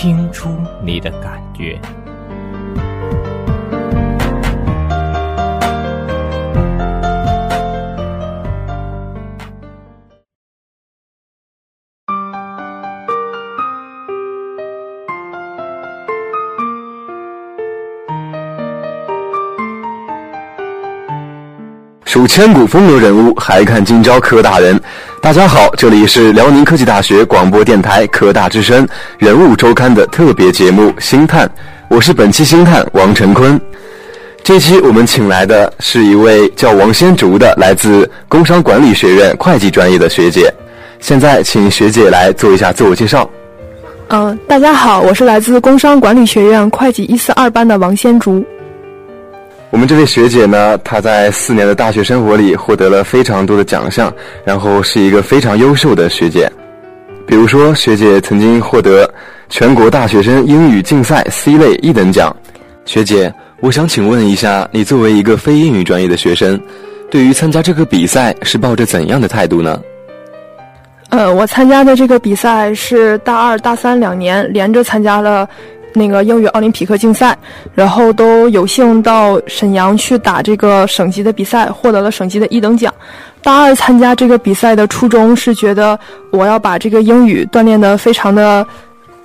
听出你的感觉。数千古风流人物，还看今朝科大人。大家好，这里是辽宁科技大学广播电台科大之声人物周刊的特别节目《星探》，我是本期星探王晨坤。这期我们请来的是一位叫王先竹的，来自工商管理学院会计专业的学姐。现在请学姐来做一下自我介绍。嗯，大家好，我是来自工商管理学院会计一四二班的王先竹。我们这位学姐呢，她在四年的大学生活里获得了非常多的奖项，然后是一个非常优秀的学姐。比如说，学姐曾经获得全国大学生英语竞赛 C 类一等奖。学姐，我想请问一下，你作为一个非英语专业的学生，对于参加这个比赛是抱着怎样的态度呢？呃，我参加的这个比赛是大二、大三两年连着参加了。那个英语奥林匹克竞赛，然后都有幸到沈阳去打这个省级的比赛，获得了省级的一等奖。大二参加这个比赛的初衷是觉得我要把这个英语锻炼的非常的。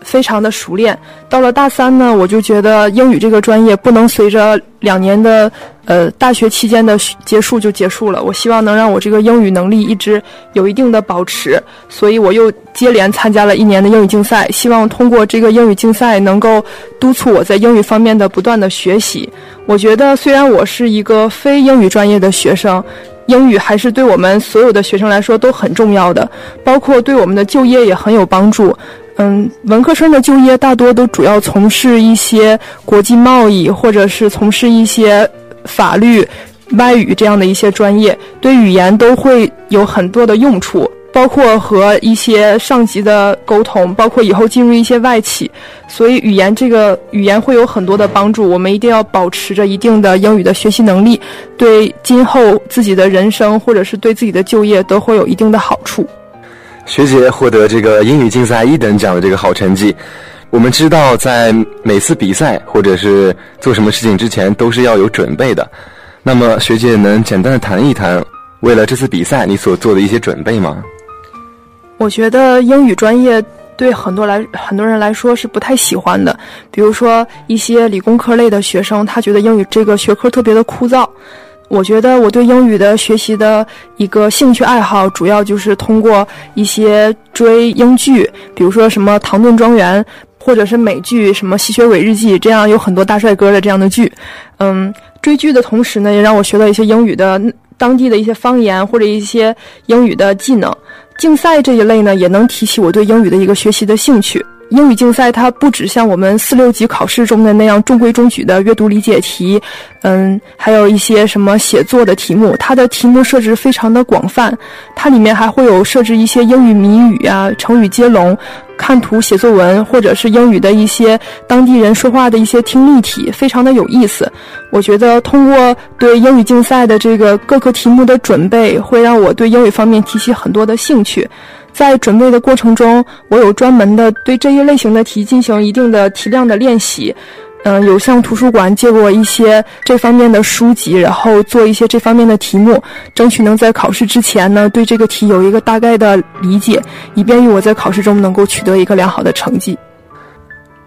非常的熟练。到了大三呢，我就觉得英语这个专业不能随着两年的呃大学期间的结束就结束了。我希望能让我这个英语能力一直有一定的保持，所以我又接连参加了一年的英语竞赛，希望通过这个英语竞赛能够督促我在英语方面的不断的学习。我觉得虽然我是一个非英语专业的学生，英语还是对我们所有的学生来说都很重要的，包括对我们的就业也很有帮助。嗯，文科生的就业大多都主要从事一些国际贸易，或者是从事一些法律、外语这样的一些专业，对语言都会有很多的用处，包括和一些上级的沟通，包括以后进入一些外企，所以语言这个语言会有很多的帮助。我们一定要保持着一定的英语的学习能力，对今后自己的人生或者是对自己的就业都会有一定的好处。学姐获得这个英语竞赛一等奖的这个好成绩，我们知道在每次比赛或者是做什么事情之前都是要有准备的。那么学姐能简单的谈一谈，为了这次比赛你所做的一些准备吗？我觉得英语专业对很多来很多人来说是不太喜欢的，比如说一些理工科类的学生，他觉得英语这个学科特别的枯燥。我觉得我对英语的学习的一个兴趣爱好，主要就是通过一些追英剧，比如说什么《唐顿庄园》，或者是美剧什么《吸血鬼日记》，这样有很多大帅哥的这样的剧。嗯，追剧的同时呢，也让我学到一些英语的当地的一些方言或者一些英语的技能。竞赛这一类呢，也能提起我对英语的一个学习的兴趣。英语竞赛它不只像我们四六级考试中的那样中规中矩的阅读理解题，嗯，还有一些什么写作的题目，它的题目设置非常的广泛，它里面还会有设置一些英语谜语啊、成语接龙、看图写作文，或者是英语的一些当地人说话的一些听力题，非常的有意思。我觉得通过对英语竞赛的这个各个题目的准备，会让我对英语方面提起很多的兴趣。在准备的过程中，我有专门的对这一类型的题进行一定的题量的练习，嗯，有向图书馆借过一些这方面的书籍，然后做一些这方面的题目，争取能在考试之前呢对这个题有一个大概的理解，以便于我在考试中能够取得一个良好的成绩。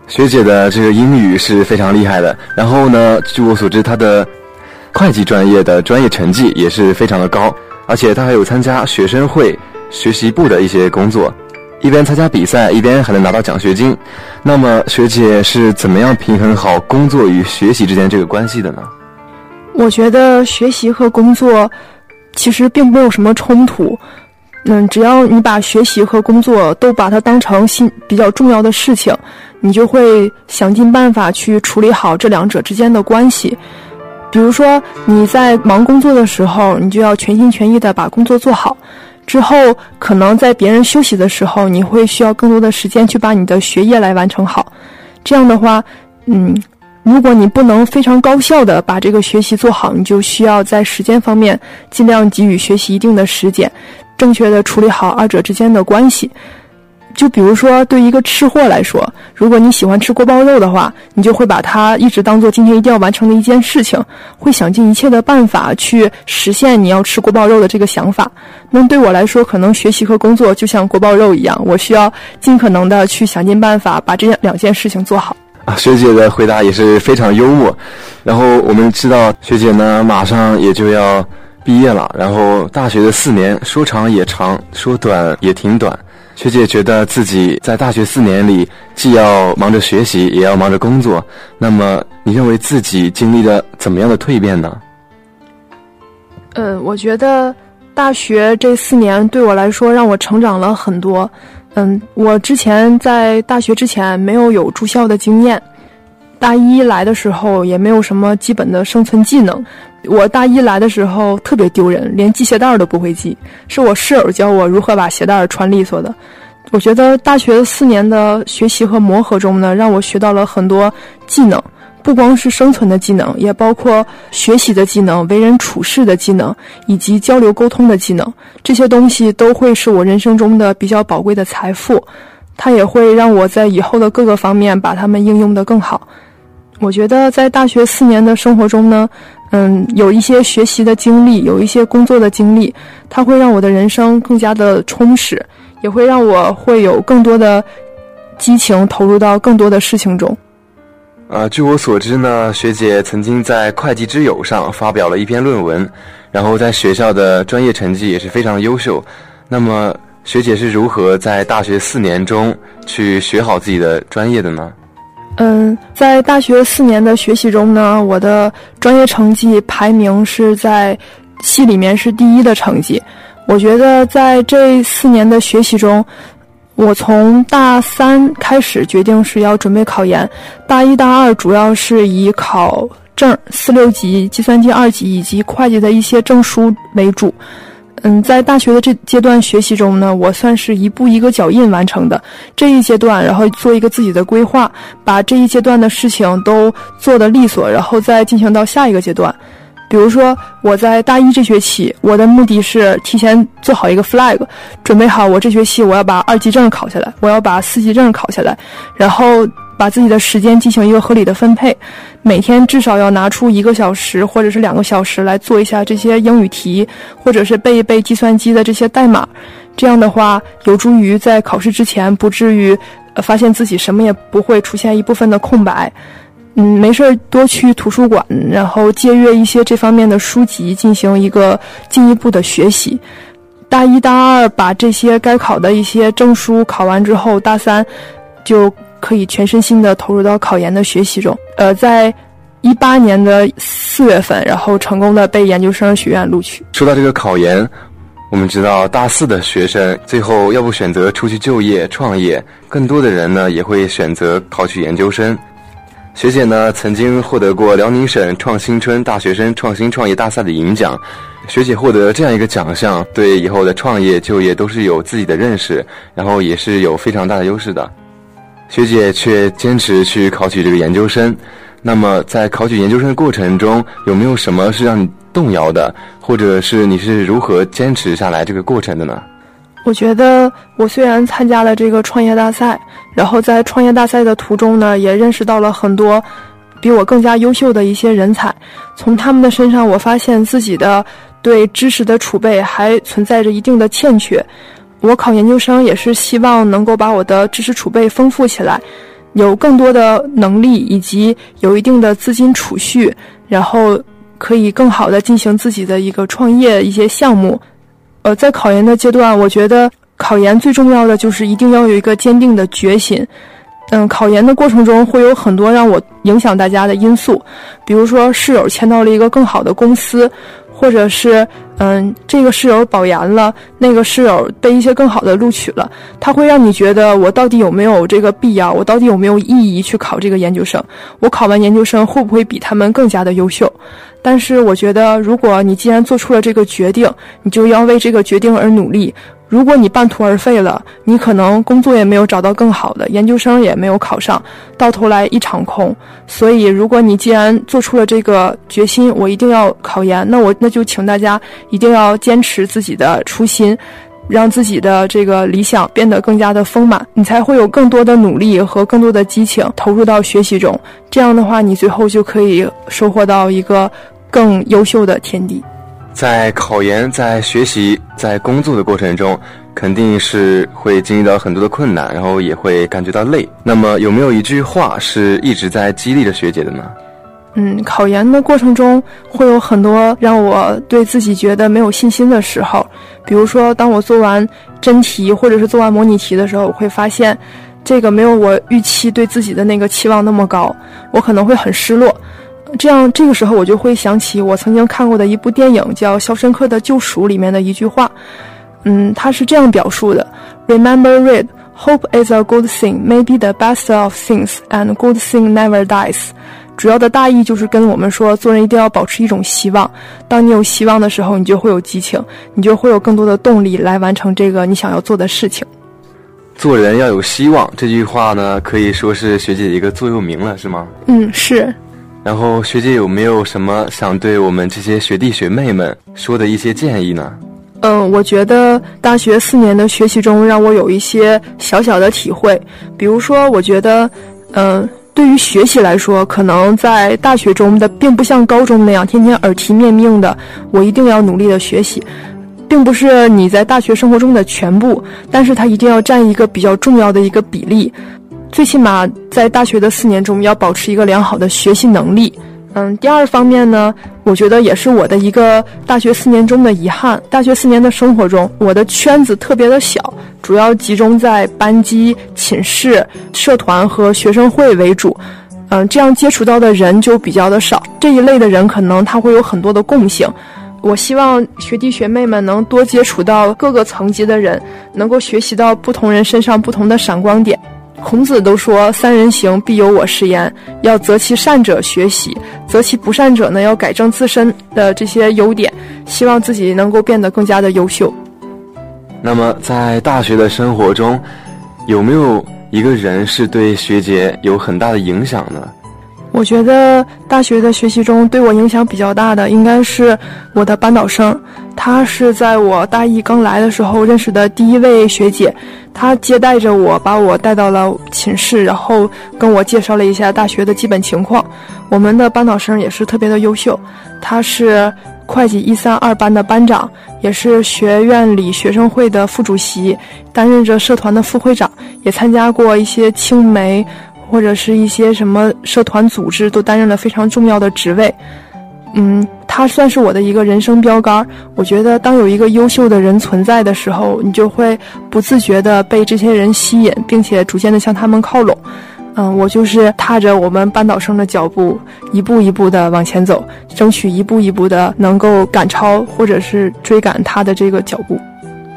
学姐的这个英语是非常厉害的，然后呢，据我所知，她的会计专业的专业成绩也是非常的高，而且她还有参加学生会。学习部的一些工作，一边参加比赛，一边还能拿到奖学金。那么，学姐是怎么样平衡好工作与学习之间这个关系的呢？我觉得学习和工作其实并没有什么冲突。嗯，只要你把学习和工作都把它当成心比较重要的事情，你就会想尽办法去处理好这两者之间的关系。比如说你在忙工作的时候，你就要全心全意的把工作做好。之后，可能在别人休息的时候，你会需要更多的时间去把你的学业来完成好。这样的话，嗯，如果你不能非常高效的把这个学习做好，你就需要在时间方面尽量给予学习一定的时间，正确的处理好二者之间的关系。就比如说，对一个吃货来说，如果你喜欢吃锅包肉的话，你就会把它一直当做今天一定要完成的一件事情，会想尽一切的办法去实现你要吃锅包肉的这个想法。那对我来说，可能学习和工作就像锅包肉一样，我需要尽可能的去想尽办法把这两件事情做好。啊，学姐的回答也是非常幽默。然后我们知道，学姐呢马上也就要毕业了，然后大学的四年说长也长，说短也挺短。学姐觉得自己在大学四年里，既要忙着学习，也要忙着工作。那么，你认为自己经历了怎么样的蜕变呢？嗯，我觉得大学这四年对我来说，让我成长了很多。嗯，我之前在大学之前没有有住校的经验，大一来的时候也没有什么基本的生存技能。我大一来的时候特别丢人，连系鞋带都不会系，是我室友教我如何把鞋带穿利索的。我觉得大学四年的学习和磨合中呢，让我学到了很多技能，不光是生存的技能，也包括学习的技能、为人处事的技能以及交流沟通的技能。这些东西都会是我人生中的比较宝贵的财富，它也会让我在以后的各个方面把它们应用得更好。我觉得在大学四年的生活中呢。嗯，有一些学习的经历，有一些工作的经历，它会让我的人生更加的充实，也会让我会有更多的激情投入到更多的事情中。啊，据我所知呢，学姐曾经在《会计之友》上发表了一篇论文，然后在学校的专业成绩也是非常优秀。那么，学姐是如何在大学四年中去学好自己的专业的呢？嗯，在大学四年的学习中呢，我的专业成绩排名是在系里面是第一的成绩。我觉得在这四年的学习中，我从大三开始决定是要准备考研，大一、大二主要是以考证四六级、计算机二级以及会计的一些证书为主。嗯，在大学的这阶段学习中呢，我算是一步一个脚印完成的这一阶段，然后做一个自己的规划，把这一阶段的事情都做得利索，然后再进行到下一个阶段。比如说，我在大一这学期，我的目的是提前做好一个 flag，准备好我这学期我要把二级证考下来，我要把四级证考下来，然后。把自己的时间进行一个合理的分配，每天至少要拿出一个小时或者是两个小时来做一下这些英语题，或者是背一背计算机的这些代码。这样的话，有助于在考试之前不至于发现自己什么也不会，出现一部分的空白。嗯，没事儿多去图书馆，然后借阅一些这方面的书籍，进行一个进一步的学习。大一、大二把这些该考的一些证书考完之后，大三就。可以全身心的投入到考研的学习中。呃，在一八年的四月份，然后成功的被研究生学院录取。说到这个考研，我们知道大四的学生最后要不选择出去就业创业，更多的人呢也会选择考取研究生。学姐呢曾经获得过辽宁省创新春大学生创新创业大赛的银奖。学姐获得这样一个奖项，对以后的创业就业都是有自己的认识，然后也是有非常大的优势的。学姐却坚持去考取这个研究生，那么在考取研究生的过程中，有没有什么是让你动摇的，或者是你是如何坚持下来这个过程的呢？我觉得我虽然参加了这个创业大赛，然后在创业大赛的途中呢，也认识到了很多比我更加优秀的一些人才，从他们的身上，我发现自己的对知识的储备还存在着一定的欠缺。我考研究生也是希望能够把我的知识储备丰富起来，有更多的能力以及有一定的资金储蓄，然后可以更好的进行自己的一个创业一些项目。呃，在考研的阶段，我觉得考研最重要的就是一定要有一个坚定的决心。嗯，考研的过程中会有很多让我影响大家的因素，比如说室友签到了一个更好的公司。或者是嗯，这个室友保研了，那个室友被一些更好的录取了，他会让你觉得我到底有没有这个必要，我到底有没有意义去考这个研究生？我考完研究生会不会比他们更加的优秀？但是我觉得，如果你既然做出了这个决定，你就要为这个决定而努力。如果你半途而废了，你可能工作也没有找到更好的，研究生也没有考上，到头来一场空。所以，如果你既然做出了这个决心，我一定要考研，那我那就请大家一定要坚持自己的初心，让自己的这个理想变得更加的丰满，你才会有更多的努力和更多的激情投入到学习中。这样的话，你最后就可以收获到一个更优秀的天地。在考研、在学习、在工作的过程中，肯定是会经历到很多的困难，然后也会感觉到累。那么，有没有一句话是一直在激励着学姐的呢？嗯，考研的过程中会有很多让我对自己觉得没有信心的时候，比如说，当我做完真题或者是做完模拟题的时候，我会发现这个没有我预期对自己的那个期望那么高，我可能会很失落。这样，这个时候我就会想起我曾经看过的一部电影，叫《肖申克的救赎》里面的一句话，嗯，他是这样表述的：Remember, read, hope is a good thing, maybe the best of things, and good thing never dies。主要的大意就是跟我们说，做人一定要保持一种希望。当你有希望的时候，你就会有激情，你就会有更多的动力来完成这个你想要做的事情。做人要有希望，这句话呢，可以说是学姐一个座右铭了，是吗？嗯，是。然后学姐有没有什么想对我们这些学弟学妹们说的一些建议呢？嗯，我觉得大学四年的学习中让我有一些小小的体会，比如说，我觉得，嗯，对于学习来说，可能在大学中的并不像高中那样天天耳提面命的，我一定要努力的学习，并不是你在大学生活中的全部，但是它一定要占一个比较重要的一个比例。最起码在大学的四年中，要保持一个良好的学习能力。嗯，第二方面呢，我觉得也是我的一个大学四年中的遗憾。大学四年的生活中，我的圈子特别的小，主要集中在班级、寝室、社团和学生会为主。嗯，这样接触到的人就比较的少。这一类的人可能他会有很多的共性。我希望学弟学妹们能多接触到各个层级的人，能够学习到不同人身上不同的闪光点。孔子都说：“三人行，必有我师焉。”要择其善者学习，择其不善者呢，要改正自身的这些优点，希望自己能够变得更加的优秀。那么，在大学的生活中，有没有一个人是对学姐有很大的影响呢？我觉得大学的学习中对我影响比较大的，应该是我的班导生。她是在我大一刚来的时候认识的第一位学姐，她接待着我，把我带到了寝室，然后跟我介绍了一下大学的基本情况。我们的班导生也是特别的优秀，她是会计一三二班的班长，也是学院里学生会的副主席，担任着社团的副会长，也参加过一些青梅。或者是一些什么社团组织都担任了非常重要的职位，嗯，他算是我的一个人生标杆。我觉得当有一个优秀的人存在的时候，你就会不自觉地被这些人吸引，并且逐渐地向他们靠拢。嗯，我就是踏着我们班导生的脚步，一步一步地往前走，争取一步一步地能够赶超或者是追赶他的这个脚步。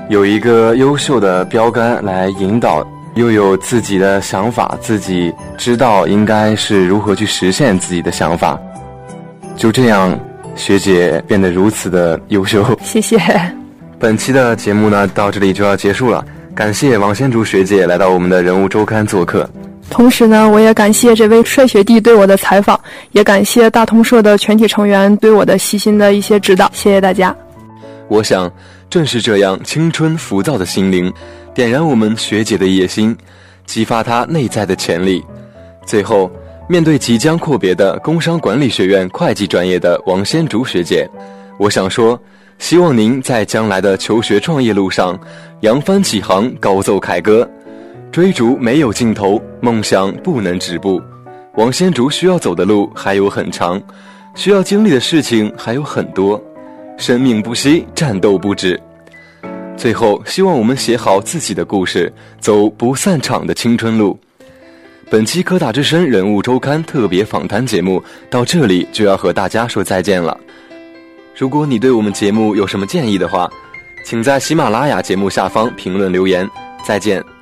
有一个优秀的标杆来引导。又有自己的想法，自己知道应该是如何去实现自己的想法。就这样，学姐变得如此的优秀。谢谢。本期的节目呢，到这里就要结束了。感谢王先竹学姐来到我们的人物周刊做客。同时呢，我也感谢这位帅学弟对我的采访，也感谢大通社的全体成员对我的细心的一些指导。谢谢大家。我想，正是这样青春浮躁的心灵。点燃我们学姐的野心，激发她内在的潜力。最后，面对即将阔别的工商管理学院会计专业的王先竹学姐，我想说，希望您在将来的求学创业路上扬帆起航，高奏凯歌。追逐没有尽头，梦想不能止步。王先竹需要走的路还有很长，需要经历的事情还有很多。生命不息，战斗不止。最后，希望我们写好自己的故事，走不散场的青春路。本期科大之声人物周刊特别访谈节目到这里就要和大家说再见了。如果你对我们节目有什么建议的话，请在喜马拉雅节目下方评论留言。再见。